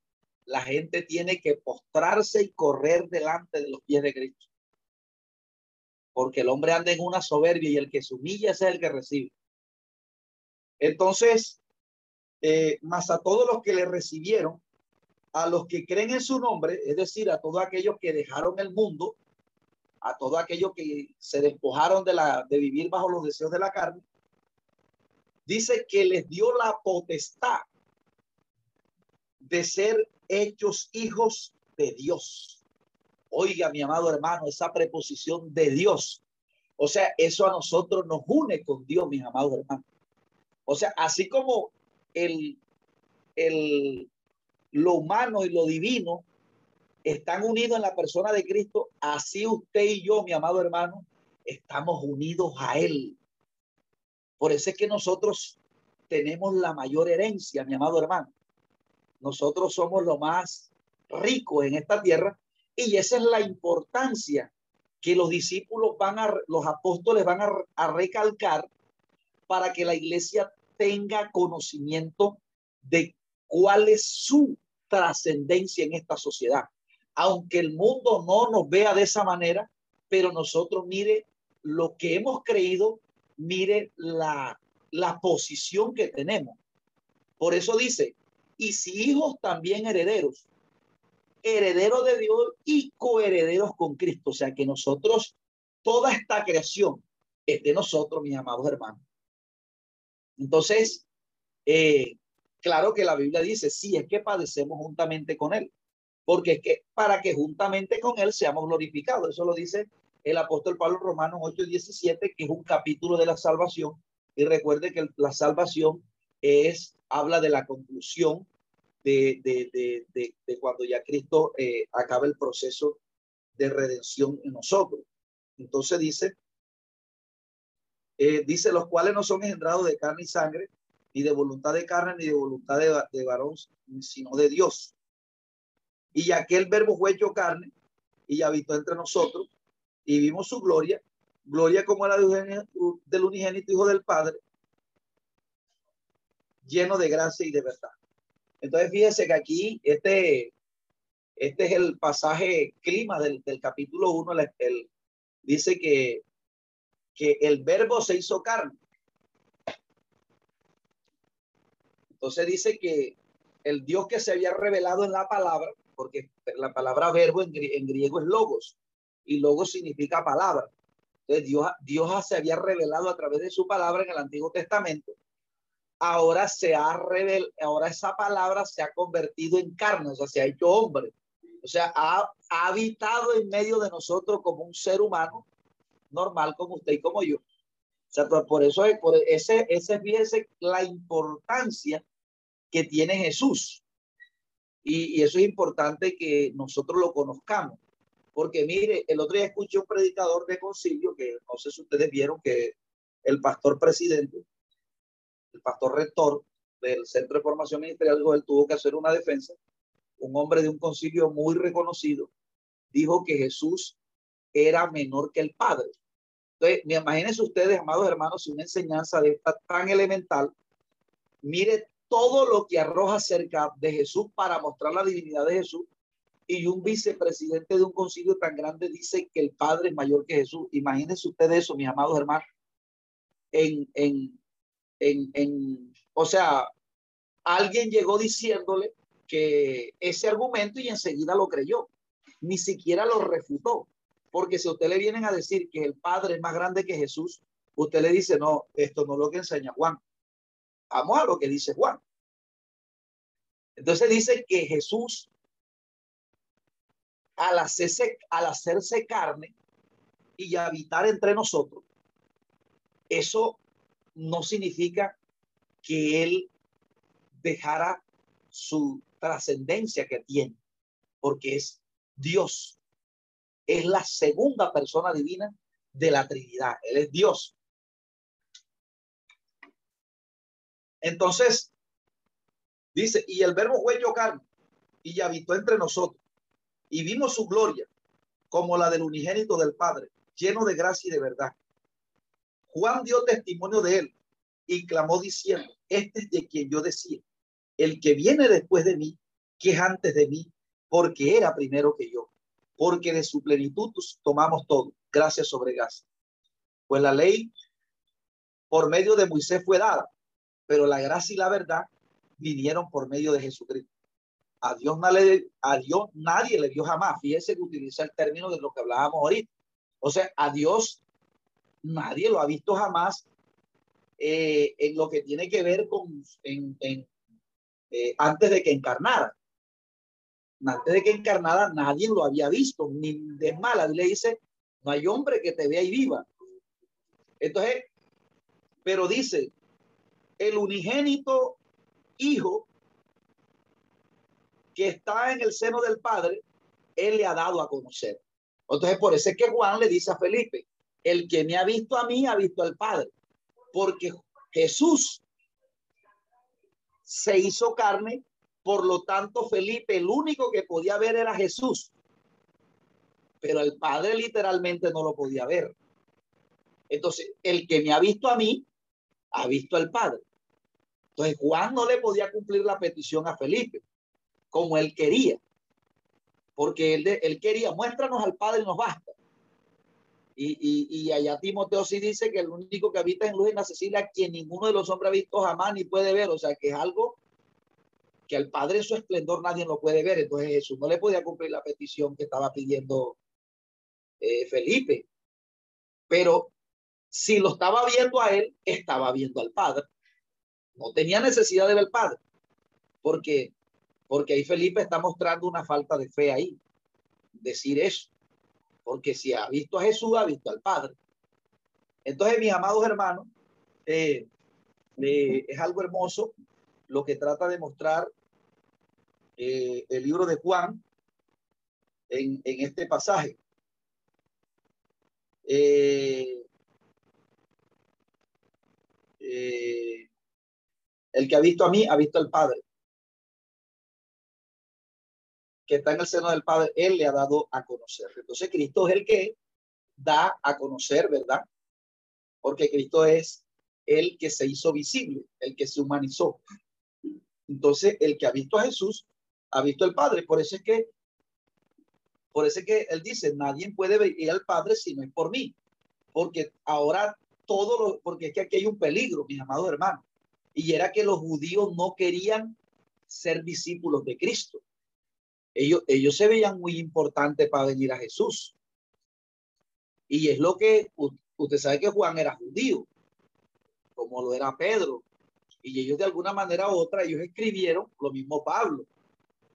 la gente tiene que postrarse y correr delante de los pies de Cristo porque el hombre anda en una soberbia y el que se humilla es el que recibe. Entonces, eh, más a todos los que le recibieron, a los que creen en su nombre, es decir, a todos aquellos que dejaron el mundo, a todos aquellos que se despojaron de, la, de vivir bajo los deseos de la carne, dice que les dio la potestad de ser hechos hijos de Dios. Oiga, mi amado hermano, esa preposición de Dios O sea, eso a nosotros nos une con Dios, mis amados hermanos. O sea, así como el, el, lo humano y lo divino están unidos en la persona de Cristo, así usted y yo, mi amado hermano, estamos unidos a Él. Por eso es que nosotros tenemos la mayor herencia, mi amado hermano. Nosotros somos lo más rico en esta tierra y esa es la importancia que los discípulos van a, los apóstoles van a, recalcar para que la iglesia tenga conocimiento de cuál es su trascendencia en esta sociedad. Aunque el mundo no nos vea de esa manera, pero nosotros mire lo que hemos creído, mire la, la posición que tenemos. Por eso dice, y si hijos también herederos, herederos de Dios y coherederos con Cristo. O sea que nosotros, toda esta creación es de nosotros, mis amados hermanos. Entonces, eh, claro que la Biblia dice, sí, es que padecemos juntamente con Él, porque es que para que juntamente con Él seamos glorificados. Eso lo dice el apóstol Pablo Romanos 8 y 17, que es un capítulo de la salvación. Y recuerde que la salvación es, habla de la conclusión de, de, de, de cuando ya Cristo eh, acaba el proceso de redención en nosotros. Entonces dice, eh, dice, los cuales no son engendrados de carne y sangre, ni de voluntad de carne, ni de voluntad de, de varón, sino de Dios. Y aquel verbo fue hecho carne y habitó entre nosotros y vimos su gloria, gloria como la del unigénito Hijo del Padre, lleno de gracia y de verdad. Entonces fíjese que aquí este, este es el pasaje clima del, del capítulo 1, el, dice que que el verbo se hizo carne. Entonces dice que el Dios que se había revelado en la palabra, porque la palabra verbo en, griego es logos, y logos significa palabra. Entonces Dios, Dios se había revelado a través de su palabra en el Antiguo Testamento. Ahora se ha revelado, ahora esa palabra se ha convertido en carne, o sea, se ha hecho hombre. O sea, ha, ha habitado en medio de nosotros como un ser humano normal como usted y como yo. O sea, por eso es, por ese, ese fíjese la importancia que tiene Jesús. Y, y, eso es importante que nosotros lo conozcamos. Porque mire, el otro día escuché un predicador de concilio que no sé si ustedes vieron que el pastor presidente, el pastor rector del Centro de Formación Ministerial, él tuvo que hacer una defensa. Un hombre de un concilio muy reconocido dijo que Jesús era menor que el Padre. Entonces, imagínense ustedes, amados hermanos, una enseñanza de esta tan elemental, mire todo lo que arroja cerca de Jesús para mostrar la divinidad de Jesús. Y un vicepresidente de un concilio tan grande dice que el Padre es mayor que Jesús. Imagínense ustedes eso, mis amados hermanos. En, en, en, en, o sea, alguien llegó diciéndole que ese argumento y enseguida lo creyó. Ni siquiera lo refutó. Porque si usted le vienen a decir que el Padre es más grande que Jesús, usted le dice, no, esto no es lo que enseña Juan. Vamos a lo que dice Juan. Entonces dice que Jesús, al hacerse, al hacerse carne y habitar entre nosotros, eso no significa que Él dejara su trascendencia que tiene, porque es Dios es la segunda persona divina de la Trinidad. Él es Dios. Entonces, dice, y el verbo fue hecho carne y habitó entre nosotros y vimos su gloria como la del unigénito del Padre, lleno de gracia y de verdad. Juan dio testimonio de él y clamó diciendo, este es de quien yo decía, el que viene después de mí, que es antes de mí, porque era primero que yo porque de su plenitud tomamos todo, gracias sobre gracia. Pues la ley por medio de Moisés fue dada, pero la gracia y la verdad vinieron por medio de Jesucristo. A Dios, a Dios nadie le dio jamás. Fíjese que utiliza el término de lo que hablábamos ahorita. O sea, a Dios nadie lo ha visto jamás eh, en lo que tiene que ver con eh, antes de que encarnara antes de que encarnada nadie lo había visto, ni de mala. Le dice, no hay hombre que te vea y viva. Entonces, pero dice, el unigénito hijo que está en el seno del Padre, él le ha dado a conocer. Entonces, por eso es que Juan le dice a Felipe, el que me ha visto a mí, ha visto al Padre. Porque Jesús se hizo carne, por lo tanto, Felipe, el único que podía ver era Jesús. Pero el Padre literalmente no lo podía ver. Entonces, el que me ha visto a mí, ha visto al Padre. Entonces, Juan no le podía cumplir la petición a Felipe como él quería. Porque él, él quería, muéstranos al Padre y nos basta. Y, y, y, allá Timoteo sí dice que el único que habita en luz es la Cecilia, quien ninguno de los hombres ha visto jamás ni puede ver. O sea, que es algo que al Padre en su esplendor nadie lo puede ver. Entonces Jesús no le podía cumplir la petición que estaba pidiendo eh, Felipe. Pero si lo estaba viendo a él, estaba viendo al Padre. No tenía necesidad de ver al Padre. Porque, porque ahí Felipe está mostrando una falta de fe ahí. Decir eso. Porque si ha visto a Jesús, ha visto al Padre. Entonces, mis amados hermanos, eh, es algo hermoso lo que trata de mostrar eh, el libro de Juan en, en este pasaje. Eh, eh, el que ha visto a mí ha visto al Padre. Que está en el seno del Padre, Él le ha dado a conocer. Entonces Cristo es el que da a conocer, ¿verdad? Porque Cristo es el que se hizo visible, el que se humanizó. Entonces, el que ha visto a Jesús ha visto al Padre. Por eso es que, por eso es que él dice, nadie puede ir al Padre si no es por mí. Porque ahora todo lo, porque es que aquí hay un peligro, mis amados hermanos. Y era que los judíos no querían ser discípulos de Cristo. Ellos, ellos se veían muy importantes para venir a Jesús. Y es lo que usted sabe que Juan era judío, como lo era Pedro, y ellos de alguna manera u otra, ellos escribieron lo mismo Pablo,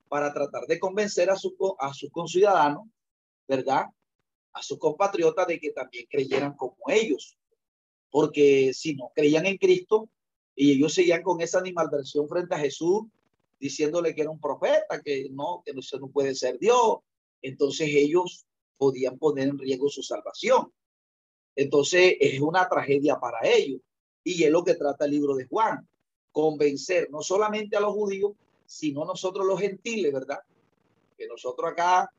para tratar de convencer a, su, a sus conciudadanos, ¿verdad? A sus compatriotas de que también creyeran como ellos. Porque si no creían en Cristo y ellos seguían con esa animalversión frente a Jesús, diciéndole que era un profeta, que no, que no, se no puede ser Dios, entonces ellos podían poner en riesgo su salvación. Entonces es una tragedia para ellos. Y es lo que trata el libro de Juan convencer no solamente a los judíos, sino nosotros los gentiles, ¿verdad? Que nosotros acá,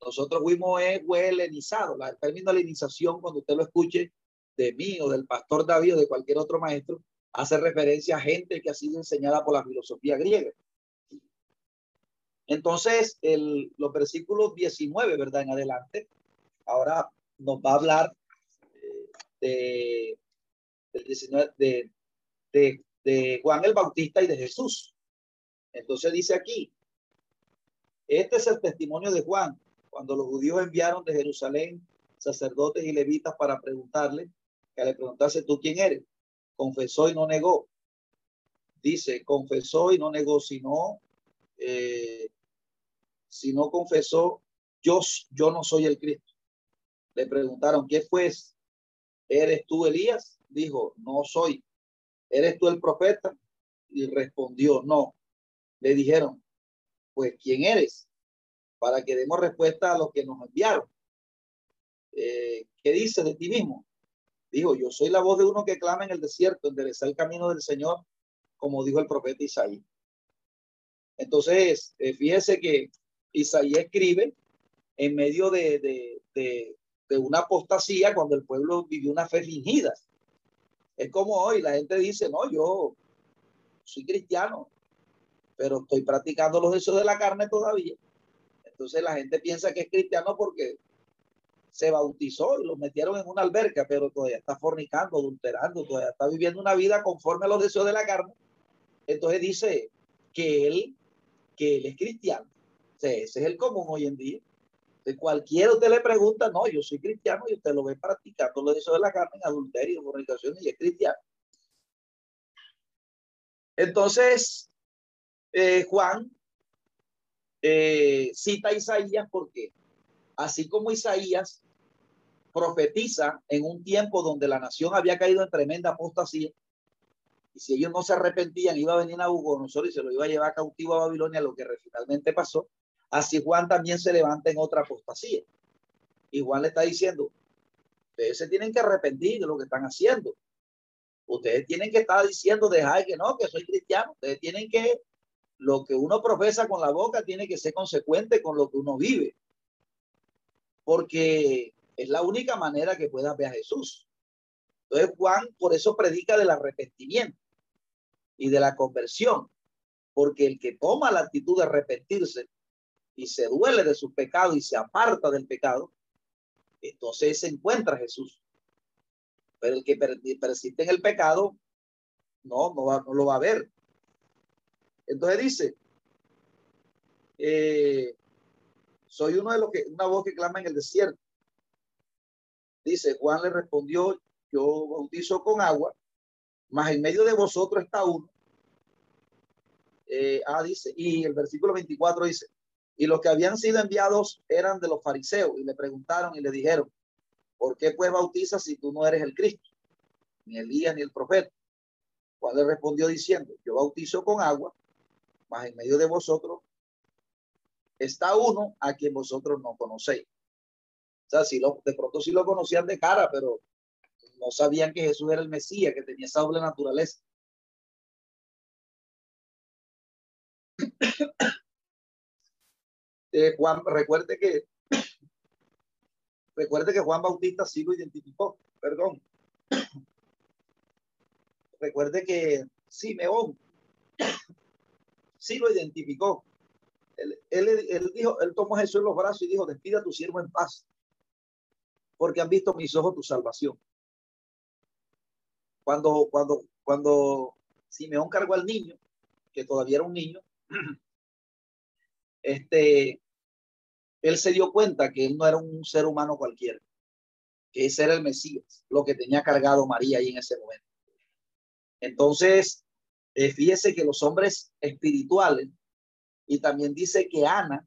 nosotros fuimos eh, helenizados. La, el término helenización, cuando usted lo escuche de mí o del pastor David o de cualquier otro maestro, hace referencia a gente que ha sido enseñada por la filosofía griega. Entonces, el, los versículos 19, ¿verdad? En adelante, ahora nos va a hablar eh, de, 19, de, de de Juan el Bautista y de Jesús. Entonces dice aquí, este es el testimonio de Juan, cuando los judíos enviaron de Jerusalén sacerdotes y levitas para preguntarle, que le preguntase tú quién eres. Confesó y no negó. Dice, confesó y no negó, sino, eh, si no confesó, yo, yo no soy el Cristo. Le preguntaron, ¿qué fue? ¿Eres tú Elías? Dijo, no soy. ¿eres tú el profeta? Y respondió, no. Le dijeron, pues, ¿quién eres? Para que demos respuesta a los que nos enviaron. Eh, ¿Qué dice de ti mismo? Dijo, yo soy la voz de uno que clama en el desierto, endereza el camino del Señor, como dijo el profeta Isaías. Entonces, eh, fíjese que Isaías escribe en medio de, de, de, de, una apostasía cuando el pueblo vivió una fe fingida. Es como hoy, la gente dice, no, yo soy cristiano, pero estoy practicando los deseos de la carne todavía. Entonces la gente piensa que es cristiano porque se bautizó y lo metieron en una alberca, pero todavía está fornicando, adulterando, todavía está viviendo una vida conforme a los deseos de la carne. Entonces dice que él, que él es cristiano. ese es el común hoy en día. De cualquiera usted le pregunta, no, yo soy cristiano y usted lo ve practicando lo eso de la carne en adulterio, fornicación y es cristiano. Entonces, eh, Juan eh, cita a Isaías porque así como Isaías profetiza en un tiempo donde la nación había caído en tremenda apostasía. Y si ellos no se arrepentían, iba a venir a Nabucodonosor y se lo iba a llevar cautivo a Babilonia, lo que finalmente pasó. Así Juan también se levanta en otra apostasía. Y Juan le está diciendo, ustedes se tienen que arrepentir de lo que están haciendo. Ustedes tienen que estar diciendo, dejar que no, que soy cristiano. Ustedes tienen que, lo que uno profesa con la boca tiene que ser consecuente con lo que uno vive. Porque es la única manera que puedas ver a Jesús. Entonces Juan por eso predica del arrepentimiento y de la conversión. Porque el que toma la actitud de arrepentirse y se duele de su pecado y se aparta del pecado, entonces se encuentra Jesús. Pero el que persiste en el pecado, no, no, no lo va a ver. Entonces dice, eh, soy uno de los que, una voz que clama en el desierto. Dice, Juan le respondió, yo bautizo con agua, mas en medio de vosotros está uno. Eh, ah, dice, y el versículo 24 dice, y los que habían sido enviados eran de los fariseos y le preguntaron y le dijeron, ¿por qué pues bautizas si tú no eres el Cristo, ni Elías ni el profeta? Juan le respondió diciendo, yo bautizo con agua, mas en medio de vosotros está uno a quien vosotros no conocéis. O sea, si lo, de pronto sí lo conocían de cara, pero no sabían que Jesús era el Mesías, que tenía esa doble naturaleza. [coughs] Eh, Juan, recuerde que [coughs] recuerde que Juan Bautista sí lo identificó, perdón. [coughs] Recuerde que Simeón sí lo identificó. Él, él, dijo, él tomó a Jesús en los brazos y dijo, despida a tu siervo en paz, porque han visto mis ojos tu salvación. Cuando, cuando, cuando Simeón cargó al niño, que todavía era un niño, [clears throat] este, él se dio cuenta que él no era un ser humano cualquiera, que ese era el Mesías, lo que tenía cargado María ahí en ese momento. Entonces, eh, fíjese que los hombres espirituales, y también dice que Ana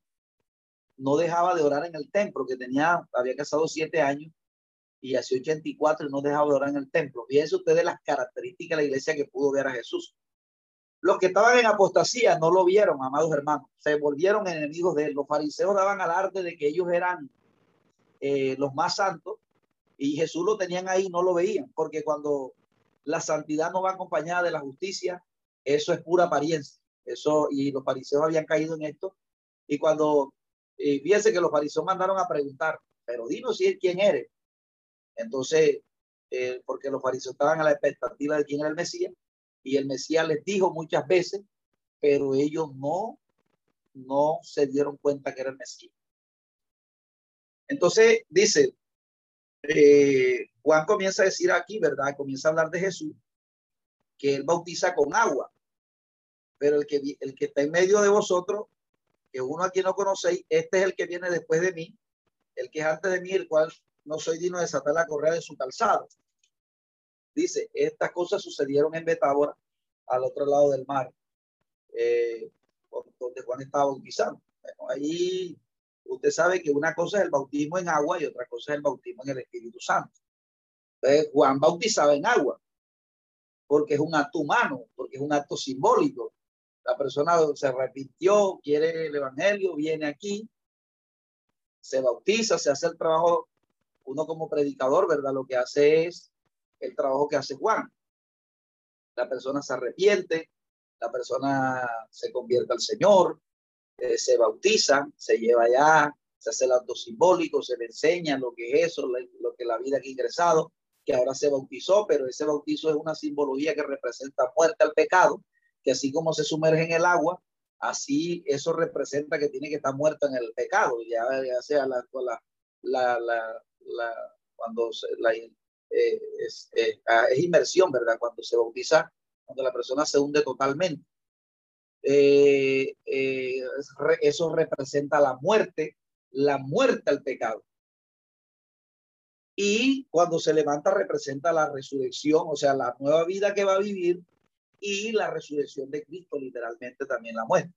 no dejaba de orar en el templo, que tenía, había casado siete años y hace 84 y no dejaba de orar en el templo. Fíjense ustedes las características de la iglesia que pudo ver a Jesús. Los que estaban en apostasía no lo vieron, amados hermanos. Se volvieron enemigos de él. Los fariseos daban alarde de que ellos eran eh, los más santos y Jesús lo tenían ahí, no lo veían, porque cuando la santidad no va acompañada de la justicia, eso es pura apariencia. Eso, y los fariseos habían caído en esto. Y cuando, eh, fíjense que los fariseos mandaron a preguntar, pero dinos si es quién eres. Entonces, eh, porque los fariseos estaban a la expectativa de quién era el Mesías, y el Mesías les dijo muchas veces, pero ellos no, no se dieron cuenta que era el Mesías. Entonces dice, eh, Juan comienza a decir aquí, ¿verdad? Comienza a hablar de Jesús, que él bautiza con agua, pero el que, el que está en medio de vosotros, que uno aquí no conocéis, este es el que viene después de mí, el que es antes de mí, el cual no soy digno de desatar la correa de su calzado. Dice, estas cosas sucedieron en Betábora, al otro lado del mar, eh, donde Juan estaba bautizando. Ahí usted sabe que una cosa es el bautismo en agua y otra cosa es el bautismo en el Espíritu Santo. Entonces, Juan bautizaba en agua, porque es un acto humano, porque es un acto simbólico. La persona se arrepintió, quiere el Evangelio, viene aquí, se bautiza, se hace el trabajo. Uno como predicador, ¿verdad? Lo que hace es el trabajo que hace Juan. La persona se arrepiente, la persona se convierte al Señor, eh, se bautiza, se lleva allá, se hace el acto simbólico, se le enseña lo que es eso, lo que la vida que ha ingresado, que ahora se bautizó, pero ese bautizo es una simbología que representa muerte al pecado, que así como se sumerge en el agua, así eso representa que tiene que estar muerto en el pecado, ya, sea la, la, la, cuando la, eh, eh, es, inmersión, ¿verdad? Cuando se bautiza, cuando la persona se hunde totalmente. Eh, eso representa la muerte, la muerte al pecado. Y cuando se levanta representa la resurrección, o sea, la nueva vida que va a vivir y la resurrección de Cristo, literalmente también la muerte.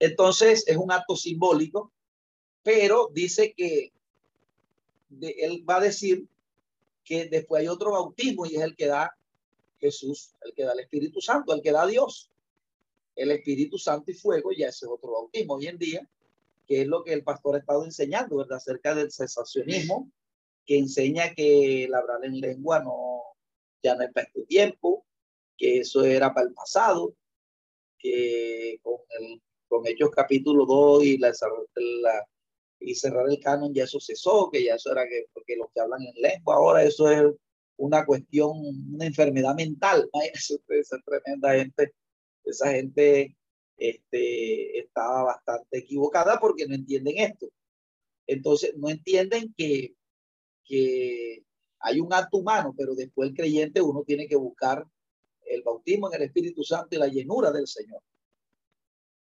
Entonces es un acto simbólico, pero dice que él va a decir que después hay otro bautismo y es el que da Jesús, el que da el Espíritu Santo, el que da Dios. El Espíritu Santo y fuego, ya ese es otro bautismo hoy en día, que es lo que el pastor ha estado enseñando, ¿verdad? Acerca del cesacionismo, que enseña que el hablar en lengua no, ya no es para este tiempo, que eso era para el pasado, que con, el, con Hechos capítulo 2 y, la, la, y cerrar el canon ya eso cesó, que ya eso era que, porque los que hablan en lengua ahora eso es una cuestión, una enfermedad mental. [laughs] Esa, esa tremenda gente, esa gente este, estaba bastante equivocada porque no entienden esto. Entonces, no entienden que, que hay un acto humano, pero después el creyente uno tiene que buscar el bautismo en el Espíritu Santo y la llenura del Señor.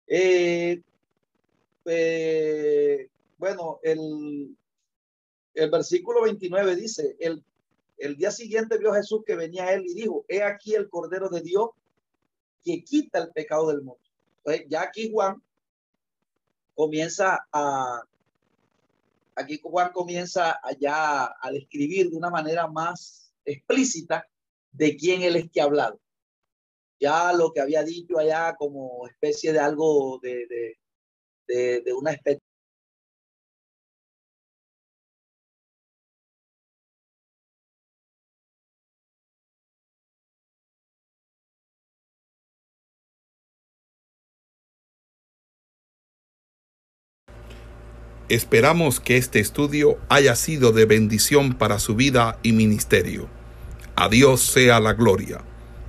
Eh, eh, bueno, el, el versículo 29 dice, el, día siguiente vio Jesús que venía a él y dijo, he aquí el Cordero de Dios que quita el pecado del mundo. Entonces, ya aquí Juan comienza a, aquí Juan comienza allá a describir de una manera más explícita de quién él es que ha hablado. Ya lo que había dicho allá como especie de algo de, de, de, de una especie Esperamos que este estudio haya sido de bendición para su vida y ministerio. A Dios sea la gloria.